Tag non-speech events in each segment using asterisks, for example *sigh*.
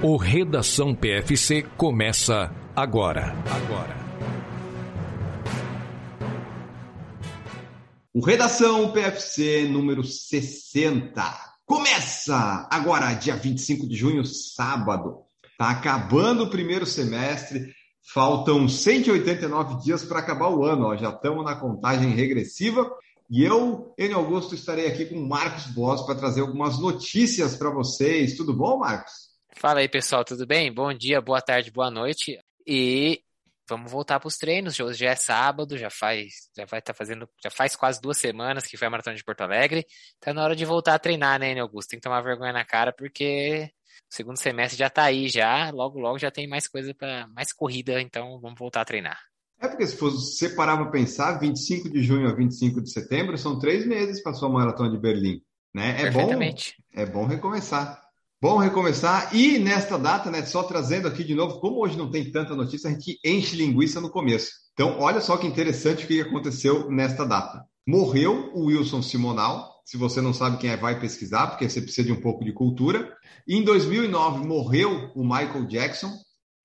O Redação PFC começa agora. Agora. O Redação PFC número 60 começa agora, dia 25 de junho, sábado. Tá acabando o primeiro semestre, faltam 189 dias para acabar o ano, ó. já estamos na contagem regressiva. E eu, Enio Augusto, estarei aqui com o Marcos Boss para trazer algumas notícias para vocês. Tudo bom, Marcos? Fala aí, pessoal, tudo bem? Bom dia, boa tarde, boa noite. E vamos voltar para os treinos. Hoje já é sábado, já faz, já vai estar tá fazendo, já faz quase duas semanas que foi a maratona de Porto Alegre. Tá na hora de voltar a treinar, né, Augusto? Tem que tomar vergonha na cara porque o segundo semestre já tá aí já, logo logo já tem mais coisa para mais corrida, então vamos voltar a treinar. É porque se for separar para pensar, 25 de junho a 25 de setembro são três meses para sua maratona de Berlim, né? É bom, é bom recomeçar. Bom recomeçar e nesta data, né, só trazendo aqui de novo, como hoje não tem tanta notícia, a gente enche linguiça no começo. Então, olha só que interessante o que aconteceu nesta data. Morreu o Wilson Simonal, se você não sabe quem é, vai pesquisar, porque você precisa de um pouco de cultura. Em 2009, morreu o Michael Jackson,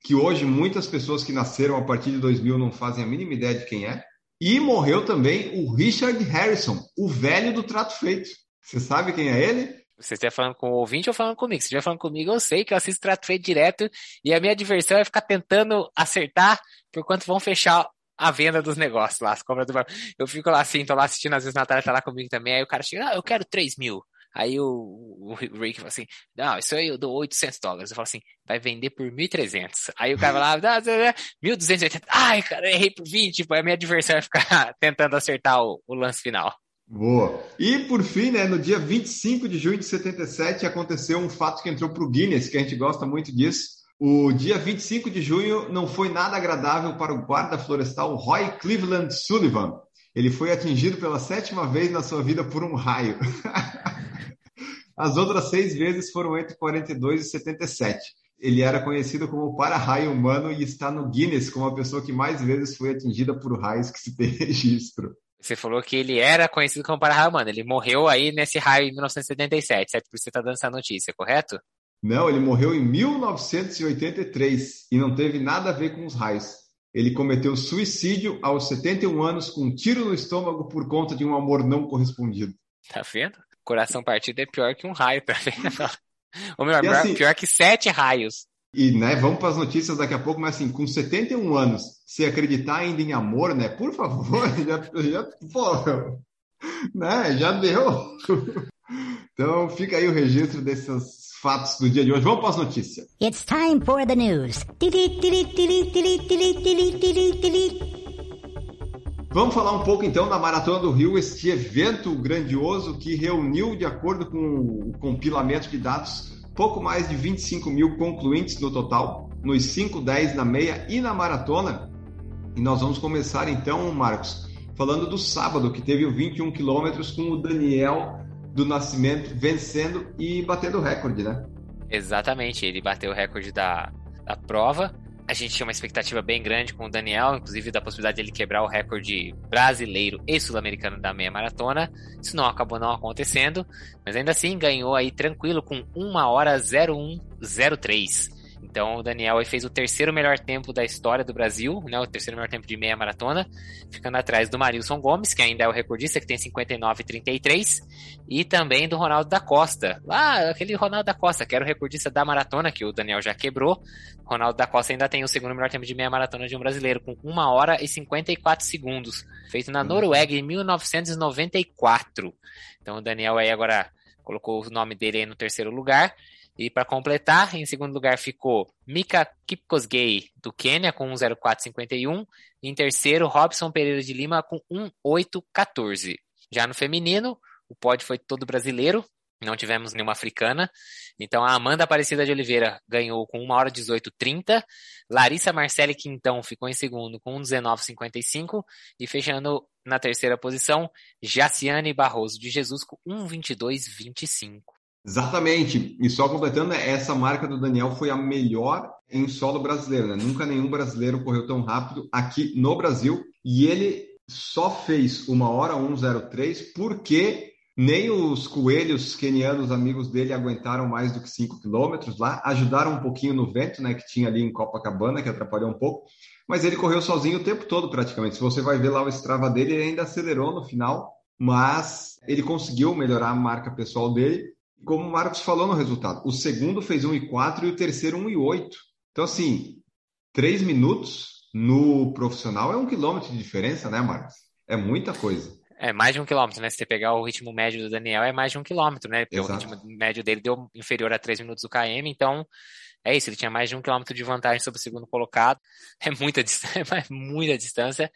que hoje muitas pessoas que nasceram a partir de 2000 não fazem a mínima ideia de quem é. E morreu também o Richard Harrison, o velho do trato feito. Você sabe quem é ele? Você estiver falando com o ouvinte ou falando comigo? Se estiver falando comigo, eu sei que eu assisto trato feito direto e a minha diversão é ficar tentando acertar por quanto vão fechar a venda dos negócios lá, as compras do Eu fico lá assim, tô lá assistindo, às vezes a Natália tá lá comigo também, aí o cara chega, ah, eu quero 3 mil. Aí o, o Rick fala assim, não, isso aí eu dou 800 dólares. Eu falo assim, vai vender por 1.300. Aí o cara vai lá, 1.280. Ai, cara, errei por 20. Tipo, a minha diversão é ficar *laughs* tentando acertar o, o lance final. Boa. E por fim, né, no dia 25 de junho de 77, aconteceu um fato que entrou para o Guinness, que a gente gosta muito disso. O dia 25 de junho não foi nada agradável para o guarda florestal Roy Cleveland Sullivan. Ele foi atingido pela sétima vez na sua vida por um raio. *laughs* As outras seis vezes foram entre 42 e 77. Ele era conhecido como para-raio humano e está no Guinness como a pessoa que mais vezes foi atingida por raios que se tem *laughs* registro. Você falou que ele era conhecido como para-raio humano. Ele morreu aí nesse raio em 1977, certo? Por você está dando essa notícia, correto? Não, ele morreu em 1983 e não teve nada a ver com os raios. Ele cometeu suicídio aos 71 anos com um tiro no estômago por conta de um amor não correspondido. Tá vendo? Coração partido é pior que um raio, tá vendo? *laughs* Ou melhor, assim, pior que sete raios. E, né, vamos para as notícias daqui a pouco, mas assim, com 71 anos, se acreditar ainda em amor, né, por favor, *laughs* já, já, pô, né, já deu. Então, fica aí o registro desses fatos do dia de hoje. Vamos para as notícias. It's time for the news. Vamos falar um pouco então da Maratona do Rio, este evento grandioso que reuniu, de acordo com o compilamento de dados, pouco mais de 25 mil concluintes no total, nos 5, 10 na meia e na maratona. E nós vamos começar então, Marcos, falando do sábado, que teve o 21 quilômetros com o Daniel do Nascimento vencendo e batendo o recorde, né? Exatamente, ele bateu o recorde da, da prova a gente tinha uma expectativa bem grande com o Daniel, inclusive da possibilidade de ele quebrar o recorde brasileiro e sul-americano da meia maratona. Isso não acabou não acontecendo, mas ainda assim ganhou aí tranquilo com 1 hora 0103. Então o Daniel fez o terceiro melhor tempo da história do Brasil, né, o terceiro melhor tempo de meia maratona, ficando atrás do Marilson Gomes, que ainda é o recordista, que tem 59,33, e também do Ronaldo da Costa. Lá, aquele Ronaldo da Costa, que era o recordista da maratona, que o Daniel já quebrou. Ronaldo da Costa ainda tem o segundo melhor tempo de meia maratona de um brasileiro, com 1 hora e 54 segundos, feito na Noruega em 1994. Então o Daniel aí agora colocou o nome dele aí no terceiro lugar. E para completar, em segundo lugar ficou Mika Kipkosgei, do Quênia, com 1,0451. E em terceiro, Robson Pereira de Lima, com 1,814. Já no feminino, o pódio foi todo brasileiro, não tivemos nenhuma africana. Então a Amanda Aparecida de Oliveira ganhou com 1 hora 18,30. Larissa Marcelli Quintão ficou em segundo com 1,19,55. E fechando na terceira posição, Jaciane Barroso de Jesus com 1,22,25. Exatamente. E só completando, essa marca do Daniel foi a melhor em solo brasileiro. Né? Nunca nenhum brasileiro correu tão rápido aqui no Brasil. E ele só fez uma hora 103 porque Nem os coelhos quenianos, amigos dele, aguentaram mais do que 5 quilômetros lá. Ajudaram um pouquinho no vento, né, que tinha ali em Copacabana, que atrapalhou um pouco. Mas ele correu sozinho o tempo todo, praticamente. Se você vai ver lá o Strava dele, ele ainda acelerou no final, mas ele conseguiu melhorar a marca pessoal dele. Como o Marcos falou no resultado, o segundo fez 1,4 e o terceiro 1,8. Então, assim, três minutos no profissional é um quilômetro de diferença, né, Marcos? É muita coisa. É mais de um quilômetro, né? Se você pegar o ritmo médio do Daniel, é mais de um quilômetro, né? Porque Exato. o ritmo médio dele deu inferior a 3 minutos do KM, então é isso, ele tinha mais de um quilômetro de vantagem sobre o segundo colocado. *laughs* *laughs* É muita distância, é muita distância.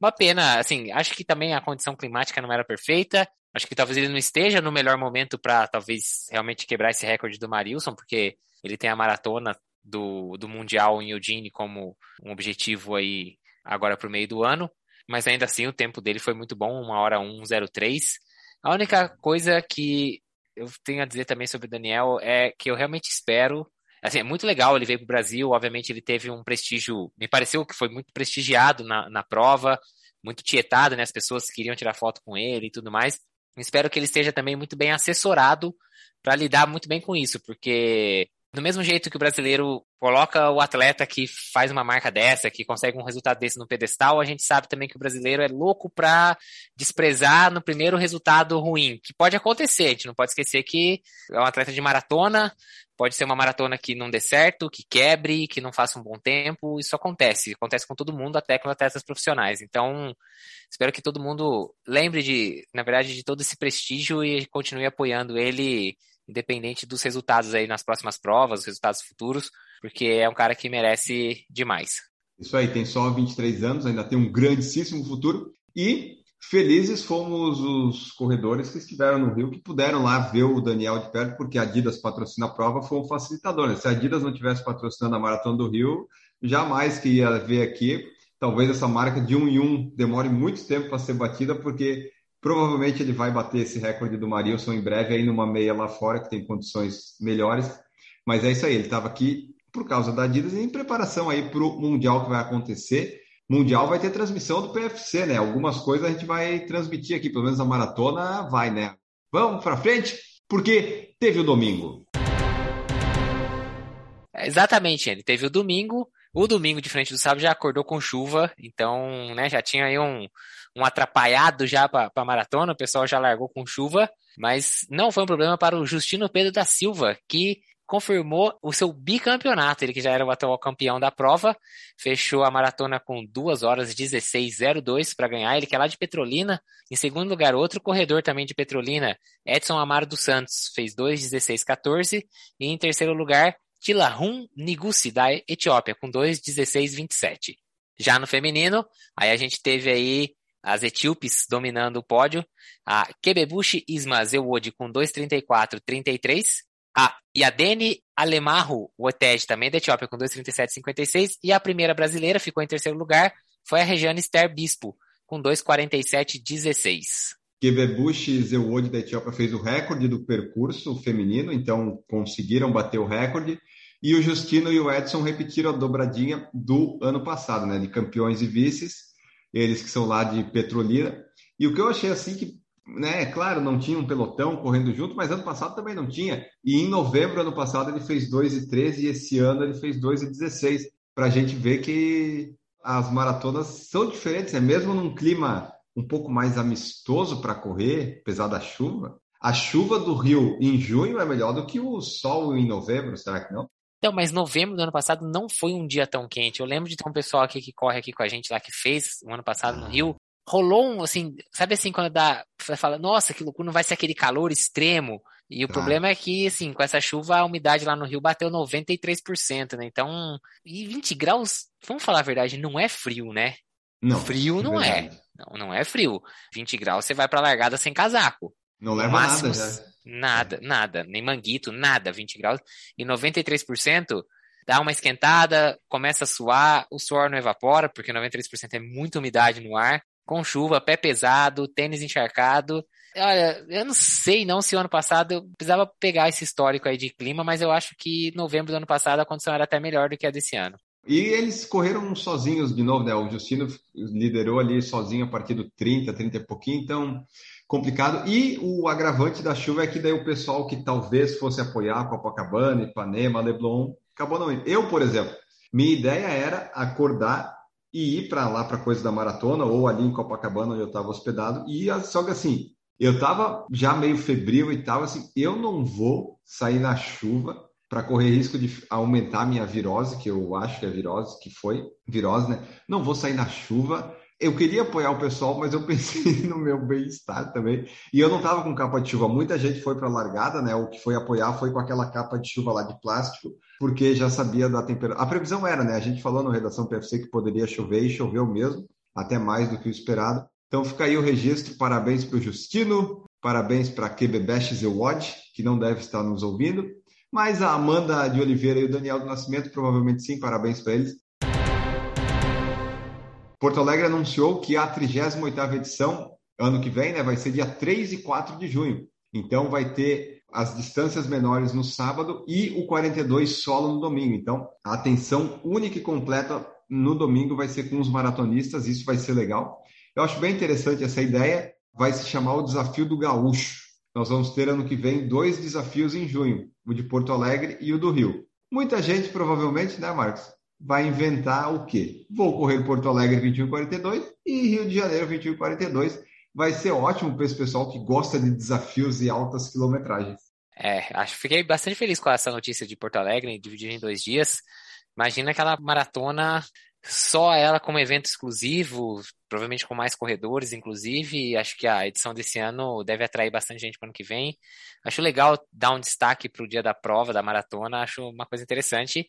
Uma pena, assim, acho que também a condição climática não era perfeita. Acho que talvez ele não esteja no melhor momento para talvez realmente quebrar esse recorde do Marilson, porque ele tem a maratona do, do Mundial em Eugene como um objetivo aí agora para o meio do ano mas ainda assim o tempo dele foi muito bom, uma hora 1:03. A única coisa que eu tenho a dizer também sobre o Daniel é que eu realmente espero. Assim, é muito legal, ele veio para o Brasil, obviamente ele teve um prestígio, me pareceu que foi muito prestigiado na, na prova, muito tietado, né? As pessoas queriam tirar foto com ele e tudo mais. Espero que ele esteja também muito bem assessorado para lidar muito bem com isso, porque do mesmo jeito que o brasileiro coloca o atleta que faz uma marca dessa, que consegue um resultado desse no pedestal, a gente sabe também que o brasileiro é louco para desprezar no primeiro resultado ruim, que pode acontecer, a gente não pode esquecer que é um atleta de maratona, pode ser uma maratona que não dê certo, que quebre, que não faça um bom tempo, isso acontece, acontece com todo mundo, até com atletas profissionais. Então, espero que todo mundo lembre de, na verdade, de todo esse prestígio e continue apoiando ele independente dos resultados aí nas próximas provas, os resultados futuros, porque é um cara que merece demais. Isso aí, tem só 23 anos, ainda tem um grandíssimo futuro e felizes fomos os corredores que estiveram no Rio, que puderam lá ver o Daniel de perto, porque a Adidas patrocina a prova, foi um facilitador. Né? Se a Adidas não tivesse patrocinando a Maratona do Rio, jamais que ia ver aqui. Talvez essa marca de um em um demore muito tempo para ser batida, porque Provavelmente ele vai bater esse recorde do Marilson em breve aí numa meia lá fora, que tem condições melhores. Mas é isso aí, ele estava aqui por causa da Adidas e em preparação aí para o Mundial que vai acontecer. Mundial vai ter transmissão do PFC, né? Algumas coisas a gente vai transmitir aqui, pelo menos a maratona vai, né? Vamos para frente, porque teve o domingo. Exatamente, ele teve o domingo. O domingo de frente do sábado já acordou com chuva, então, né, já tinha aí um, um atrapalhado já para a maratona, o pessoal já largou com chuva, mas não foi um problema para o Justino Pedro da Silva, que confirmou o seu bicampeonato, ele que já era o atual campeão da prova, fechou a maratona com 2 horas 16:02 para ganhar, ele que é lá de Petrolina. Em segundo lugar, outro corredor também de Petrolina, Edson Amaro dos Santos, fez 2:16:14 e em terceiro lugar, Tilahun Nigusi da Etiópia com 2:16:27. Já no feminino, aí a gente teve aí as etíopes dominando o pódio, a Kebebushi Isma Zewod com 2,34,33, a Yadene Alemarro Woted, também da Etiópia, com 2,37,56, e a primeira brasileira ficou em terceiro lugar, foi a Regiane Esther Bispo, com 2,47,16. Kebebushi Zewod da Etiópia fez o recorde do percurso feminino, então conseguiram bater o recorde. E o Justino e o Edson repetiram a dobradinha do ano passado, né, de campeões e vices eles que são lá de Petrolina. E o que eu achei assim que, né, claro, não tinha um pelotão correndo junto, mas ano passado também não tinha. E em novembro, ano passado, ele fez 2 e 13 esse ano ele fez 2 e 16. Para a gente ver que as maratonas são diferentes, é né? mesmo num clima um pouco mais amistoso para correr, apesar da chuva. A chuva do Rio em junho é melhor do que o sol em novembro, será que não? Então, mas novembro do ano passado não foi um dia tão quente. Eu lembro de ter um pessoal aqui que corre aqui com a gente lá que fez o ano passado no Rio. Rolou um, assim, sabe assim, quando dá, você fala, nossa, que loucura, não vai ser aquele calor extremo. E o ah. problema é que, assim, com essa chuva, a umidade lá no Rio bateu 93%, né? Então, e 20 graus, vamos falar a verdade, não é frio, né? Não. Frio não é. Não, não é frio. 20 graus, você vai pra largada sem casaco. Não leva máximo, nada já. Nada, nada, nem manguito, nada, 20 graus. E 93% dá uma esquentada, começa a suar, o suor não evapora, porque 93% é muita umidade no ar, com chuva, pé pesado, tênis encharcado. Olha, eu não sei não se o ano passado eu precisava pegar esse histórico aí de clima, mas eu acho que novembro do ano passado a condição era até melhor do que a desse ano. E eles correram sozinhos de novo, né? O Justino liderou ali sozinho a partir do 30, 30 e pouquinho, então complicado. E o agravante da chuva é que daí o pessoal que talvez fosse apoiar Copacabana, Ipanema, Leblon, acabou não indo. Eu, por exemplo, minha ideia era acordar e ir para lá para coisa da maratona ou ali em Copacabana onde eu estava hospedado. E só que assim eu estava já meio febril e tal assim eu não vou sair na chuva para correr risco de aumentar minha virose que eu acho que é virose que foi virose né? Não vou sair na chuva eu queria apoiar o pessoal, mas eu *laughs* pensei no meu bem-estar também. E eu não estava com capa de chuva. Muita gente foi para a largada, né? O que foi apoiar foi com aquela capa de chuva lá de plástico, porque já sabia da temperatura. A previsão era, né? A gente falou na redação PFC que poderia chover e choveu mesmo, até mais do que o esperado. Então fica aí o registro. Parabéns para o Justino, parabéns para a Quebebeches Watch, que não deve estar nos ouvindo. Mas a Amanda de Oliveira e o Daniel do Nascimento, provavelmente sim, parabéns para eles. Porto Alegre anunciou que a 38ª edição, ano que vem, né, vai ser dia 3 e 4 de junho. Então vai ter as distâncias menores no sábado e o 42 solo no domingo. Então, a atenção única e completa no domingo vai ser com os maratonistas, isso vai ser legal. Eu acho bem interessante essa ideia, vai se chamar o Desafio do Gaúcho. Nós vamos ter ano que vem dois desafios em junho, o de Porto Alegre e o do Rio. Muita gente, provavelmente, né, Marcos? Vai inventar o quê? Vou correr Porto Alegre 2142 e Rio de Janeiro 2142. Vai ser ótimo para esse pessoal que gosta de desafios e altas quilometragens. É, acho que fiquei bastante feliz com essa notícia de Porto Alegre, dividir em dois dias. Imagina aquela maratona, só ela como evento exclusivo, provavelmente com mais corredores, inclusive. Acho que a edição desse ano deve atrair bastante gente para o ano que vem. Acho legal dar um destaque para o dia da prova, da maratona, acho uma coisa interessante.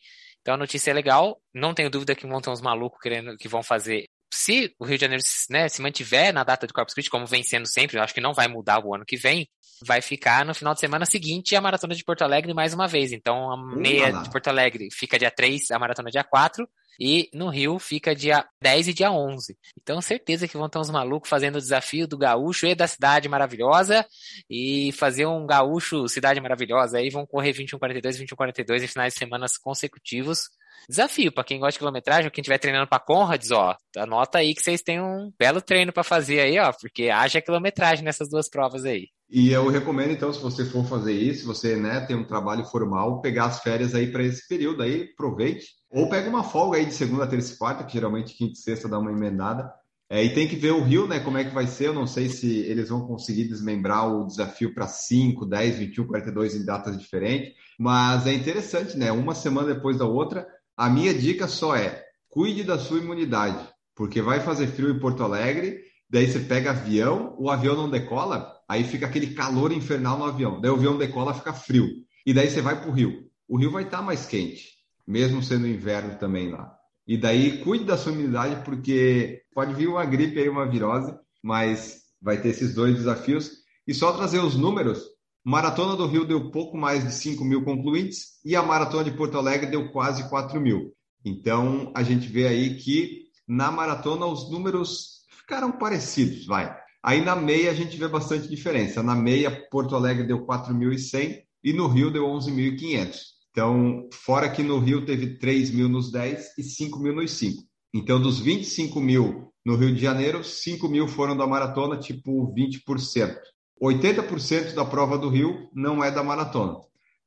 Então a notícia é legal. Não tenho dúvida que vão ter uns malucos querendo que vão fazer. Se o Rio de Janeiro né, se mantiver na data de Corpus Christi, como vem sendo sempre, eu acho que não vai mudar o ano que vem, vai ficar no final de semana seguinte a Maratona de Porto Alegre mais uma vez. Então a meia de Porto Alegre fica dia 3, a Maratona dia 4, e no Rio fica dia 10 e dia 11. Então, certeza que vão ter uns malucos fazendo o desafio do gaúcho e da cidade maravilhosa e fazer um gaúcho cidade maravilhosa. Aí vão correr 21:42, 21:42 em finais de semanas consecutivos. Desafio para quem gosta de quilometragem, quem estiver treinando para Conrads, ó, anota aí que vocês têm um belo treino para fazer aí, ó, porque haja quilometragem nessas duas provas aí. E eu recomendo, então, se você for fazer isso, se você né, tem um trabalho formal, pegar as férias aí para esse período aí, aproveite. Ou pega uma folga aí de segunda, terça e quarta, que geralmente quinta e sexta dá uma emendada. É, e tem que ver o Rio, né? Como é que vai ser. Eu não sei se eles vão conseguir desmembrar o desafio para 5, 10, 21, 42 em datas diferentes. Mas é interessante, né? Uma semana depois da outra. A minha dica só é: cuide da sua imunidade, porque vai fazer frio em Porto Alegre. Daí você pega avião, o avião não decola, Aí fica aquele calor infernal no avião. Daí o avião decola, fica frio. E daí você vai para o rio. O rio vai estar tá mais quente, mesmo sendo inverno também lá. E daí cuide da sua imunidade, porque pode vir uma gripe aí, uma virose, mas vai ter esses dois desafios. E só trazer os números: Maratona do Rio deu pouco mais de 5 mil concluintes e a Maratona de Porto Alegre deu quase 4 mil. Então a gente vê aí que na maratona os números ficaram parecidos, vai. Aí na meia a gente vê bastante diferença. Na meia, Porto Alegre deu 4.100 e no Rio deu 11.500. Então, fora que no Rio teve 3 mil nos 10 e 5 mil nos 5. Então, dos 25 mil no Rio de Janeiro, 5 mil foram da maratona, tipo 20%. 80% da prova do Rio não é da maratona.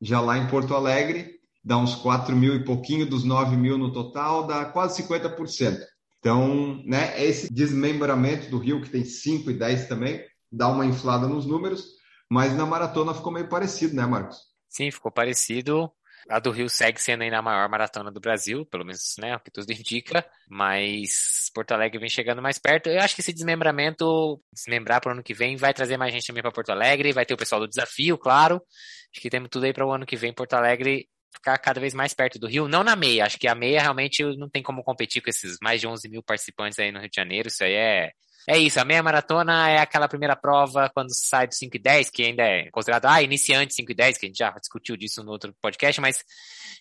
Já lá em Porto Alegre, dá uns 4 mil e pouquinho, dos 9 mil no total, dá quase 50%. Então, né, esse desmembramento do Rio, que tem 5 e 10 também, dá uma inflada nos números, mas na maratona ficou meio parecido, né, Marcos? Sim, ficou parecido. A do Rio segue sendo ainda a maior maratona do Brasil, pelo menos, né, o que tudo indica, mas Porto Alegre vem chegando mais perto. Eu acho que esse desmembramento, desmembrar para o ano que vem, vai trazer mais gente também para Porto Alegre, vai ter o pessoal do desafio, claro. Acho que temos tudo aí para o ano que vem Porto Alegre ficar cada vez mais perto do Rio, não na meia, acho que a meia realmente não tem como competir com esses mais de 11 mil participantes aí no Rio de Janeiro, isso aí é é isso, a meia maratona é aquela primeira prova quando sai do 5 e 10, que ainda é considerado, ah, iniciante 5 e 10, que a gente já discutiu disso no outro podcast, mas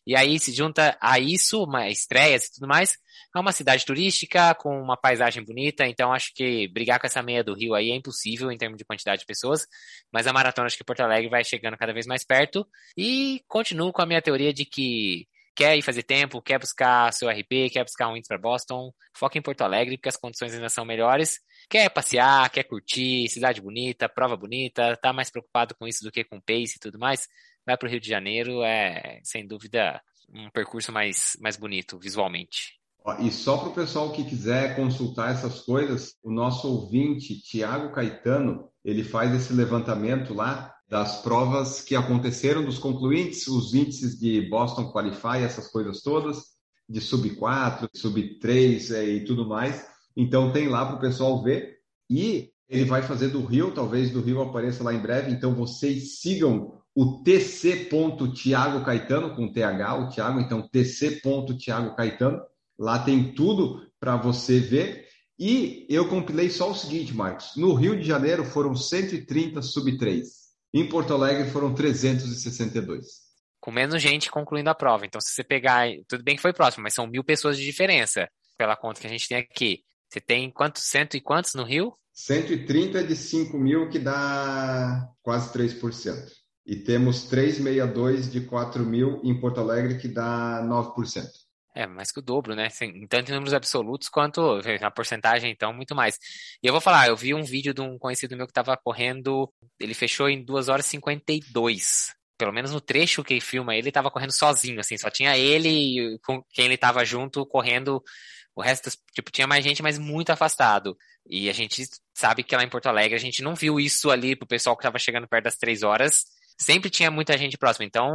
e aí se junta a isso, uma estreias e tudo mais, é uma cidade turística com uma paisagem bonita, então acho que brigar com essa meia do Rio aí é impossível em termos de quantidade de pessoas, mas a maratona acho que Porto Alegre vai chegando cada vez mais perto e continuo com a minha teoria de que quer ir fazer tempo, quer buscar seu RP, quer buscar um índice para Boston, foca em Porto Alegre, porque as condições ainda são melhores. Quer passear, quer curtir, cidade bonita, prova bonita, tá mais preocupado com isso do que com pace e tudo mais, vai para o Rio de Janeiro, é sem dúvida um percurso mais, mais bonito visualmente. E só para o pessoal que quiser consultar essas coisas, o nosso ouvinte, Tiago Caetano, ele faz esse levantamento lá das provas que aconteceram, dos concluintes, os índices de Boston Qualify, essas coisas todas, de sub 4, sub 3 é, e tudo mais. Então tem lá para o pessoal ver. E ele vai fazer do Rio, talvez do Rio apareça lá em breve. Então vocês sigam o tc.tiago Caetano, com TH, o Tiago, então tc.tiago Caetano. Lá tem tudo para você ver. E eu compilei só o seguinte, Marcos. No Rio de Janeiro foram 130 sub 3. Em Porto Alegre foram 362. Com menos gente concluindo a prova. Então, se você pegar. Tudo bem que foi próximo, mas são mil pessoas de diferença. Pela conta que a gente tem aqui. Você tem quantos? Cento e quantos no Rio? 130 de 5 mil, que dá quase 3%. E temos 362 de 4 mil em Porto Alegre, que dá 9%. É, mais que o dobro, né? Tanto em números absolutos quanto na porcentagem, então, muito mais. E eu vou falar, eu vi um vídeo de um conhecido meu que estava correndo, ele fechou em 2 horas e 52. Pelo menos no trecho que filma, ele estava correndo sozinho, assim, só tinha ele e com quem ele estava junto correndo. O resto, tipo, tinha mais gente, mas muito afastado. E a gente sabe que lá em Porto Alegre a gente não viu isso ali pro pessoal que estava chegando perto das três horas sempre tinha muita gente próxima. Então,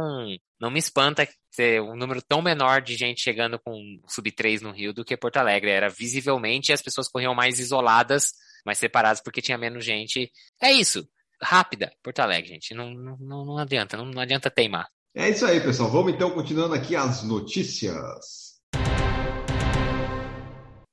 não me espanta ter um número tão menor de gente chegando com sub 3 no Rio do que Porto Alegre. Era visivelmente as pessoas corriam mais isoladas, mais separadas, porque tinha menos gente. É isso. Rápida, Porto Alegre, gente. Não, não, não adianta, não, não adianta teimar. É isso aí, pessoal. Vamos então continuando aqui as notícias.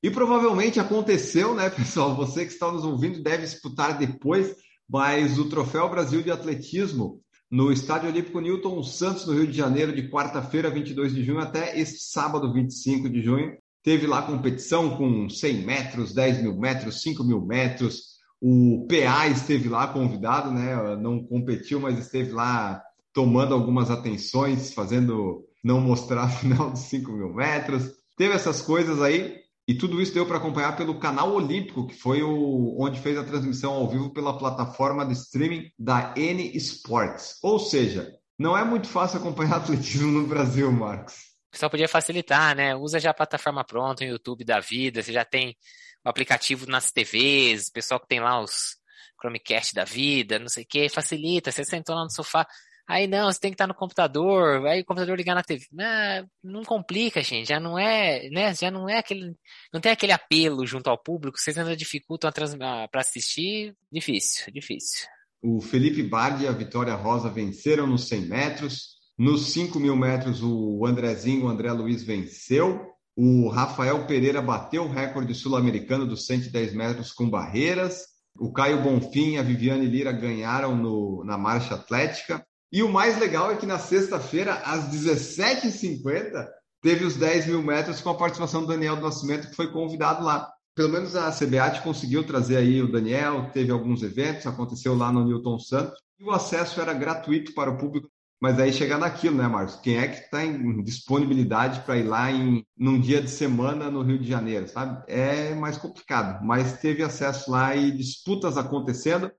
E provavelmente aconteceu, né, pessoal? Você que está nos ouvindo deve escutar depois, mas o Troféu Brasil de Atletismo no Estádio Olímpico Newton Santos, no Rio de Janeiro, de quarta-feira, 22 de junho, até este sábado, 25 de junho. Teve lá competição com 100 metros, 10 mil metros, 5 mil metros. O PA esteve lá convidado, né? Não competiu, mas esteve lá tomando algumas atenções, fazendo não mostrar a *laughs* final dos 5 mil metros. Teve essas coisas aí. E tudo isso deu para acompanhar pelo canal Olímpico, que foi o onde fez a transmissão ao vivo pela plataforma de streaming da N Sports. Ou seja, não é muito fácil acompanhar *laughs* atletismo no Brasil, Marcos. Pessoal podia facilitar, né? Usa já a plataforma pronta, o YouTube da vida, você já tem o aplicativo nas TVs, o pessoal que tem lá os Chromecast da vida, não sei o que, facilita. Você sentou lá no sofá, Aí não, você tem que estar no computador, aí o computador ligar na TV. Não, não complica, gente. Já não é, né? Já não é aquele, não tem aquele apelo junto ao público. Vocês ainda dificultam para assistir. Difícil, difícil. O Felipe Bardi e a Vitória Rosa venceram nos 100 metros. Nos 5 mil metros, o Andrezinho, o André Luiz venceu. O Rafael Pereira bateu o recorde sul-americano dos 110 metros com barreiras. O Caio Bonfim e a Viviane Lira ganharam no, na marcha atlética. E o mais legal é que na sexta-feira, às 17h50, teve os 10 mil metros com a participação do Daniel do Nascimento, que foi convidado lá. Pelo menos a CBAT conseguiu trazer aí o Daniel, teve alguns eventos, aconteceu lá no Newton Santos, e o acesso era gratuito para o público. Mas aí chega naquilo, né, Marcos? Quem é que está em disponibilidade para ir lá em num dia de semana no Rio de Janeiro, sabe? É mais complicado, mas teve acesso lá e disputas acontecendo.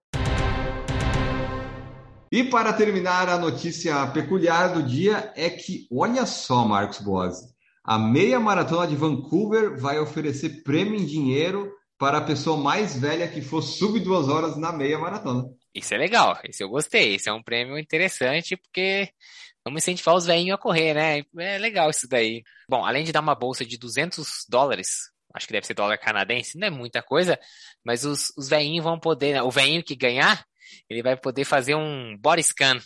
E para terminar, a notícia peculiar do dia é que, olha só, Marcos Boas, a meia maratona de Vancouver vai oferecer prêmio em dinheiro para a pessoa mais velha que for sub duas horas na meia maratona. Isso é legal, isso eu gostei, isso é um prêmio interessante porque vamos incentivar os velhinhos a correr, né? É legal isso daí. Bom, além de dar uma bolsa de 200 dólares, acho que deve ser dólar canadense, não é muita coisa, mas os, os velhinhos vão poder, né? o velhinho que ganhar ele vai poder fazer um body scan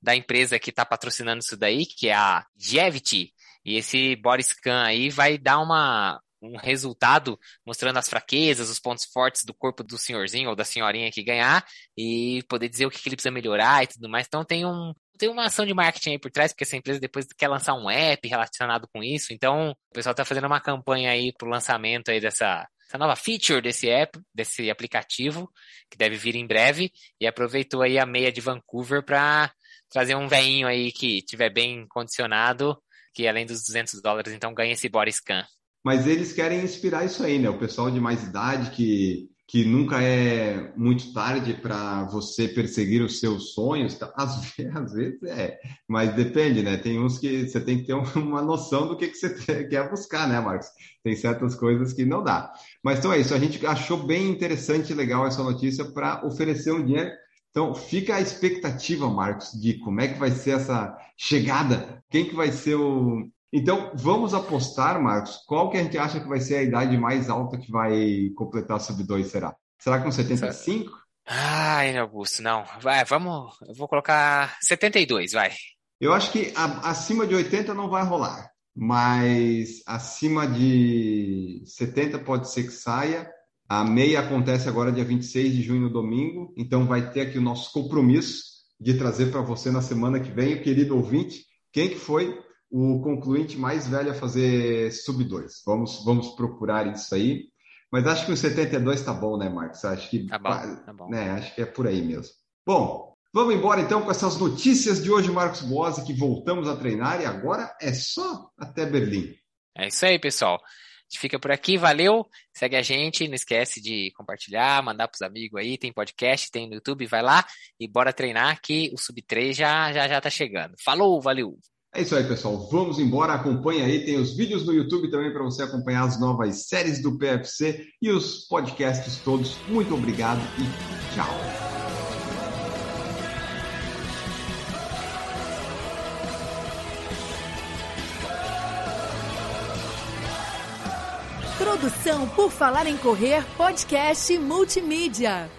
da empresa que está patrocinando isso daí, que é a Gevity. E esse body scan aí vai dar uma, um resultado mostrando as fraquezas, os pontos fortes do corpo do senhorzinho ou da senhorinha que ganhar e poder dizer o que, que ele precisa melhorar e tudo mais. Então tem um tem uma ação de marketing aí por trás, porque essa empresa depois quer lançar um app relacionado com isso. Então, o pessoal está fazendo uma campanha aí pro lançamento aí dessa essa nova feature desse app, desse aplicativo, que deve vir em breve, e aproveitou aí a meia de Vancouver para trazer um veinho aí que tiver bem condicionado que além dos 200 dólares, então ganha esse body scan. Mas eles querem inspirar isso aí, né? O pessoal de mais idade que que nunca é muito tarde para você perseguir os seus sonhos. Tá? *laughs* Às, vezes, às vezes é, mas depende, né? Tem uns que você tem que ter *laughs* uma noção do que, que você *laughs* quer buscar, né, Marcos? Tem certas coisas que não dá. Mas então é isso, a gente achou bem interessante e legal essa notícia para oferecer um dinheiro. Então fica a expectativa, Marcos, de como é que vai ser essa chegada, quem que vai ser o, então, vamos apostar, Marcos, qual que a gente acha que vai ser a idade mais alta que vai completar sub-2, será? Será que com 75? Ai, Augusto, não. Vai, vamos. Eu vou colocar 72, vai. Eu acho que a, acima de 80 não vai rolar, mas acima de 70 pode ser que saia. A meia acontece agora dia 26 de junho, no domingo, então vai ter aqui o nosso compromisso de trazer para você na semana que vem, o querido ouvinte, quem que foi o concluinte mais velho a fazer sub 2. Vamos, vamos procurar isso aí. Mas acho que o 72 está bom, né, Marcos? Acho que, tá bom, tá bom. Né, acho que é por aí mesmo. Bom, vamos embora então com essas notícias de hoje, Marcos Boas, que voltamos a treinar e agora é só até Berlim. É isso aí, pessoal. A gente fica por aqui, valeu. Segue a gente, não esquece de compartilhar, mandar para os amigos aí. Tem podcast, tem no YouTube, vai lá e bora treinar que o Sub 3 já já já tá chegando. Falou, valeu. É isso aí, pessoal. Vamos embora. Acompanhe aí. Tem os vídeos no YouTube também para você acompanhar as novas séries do PFC e os podcasts todos. Muito obrigado e tchau. Produção por Falar em Correr, podcast multimídia.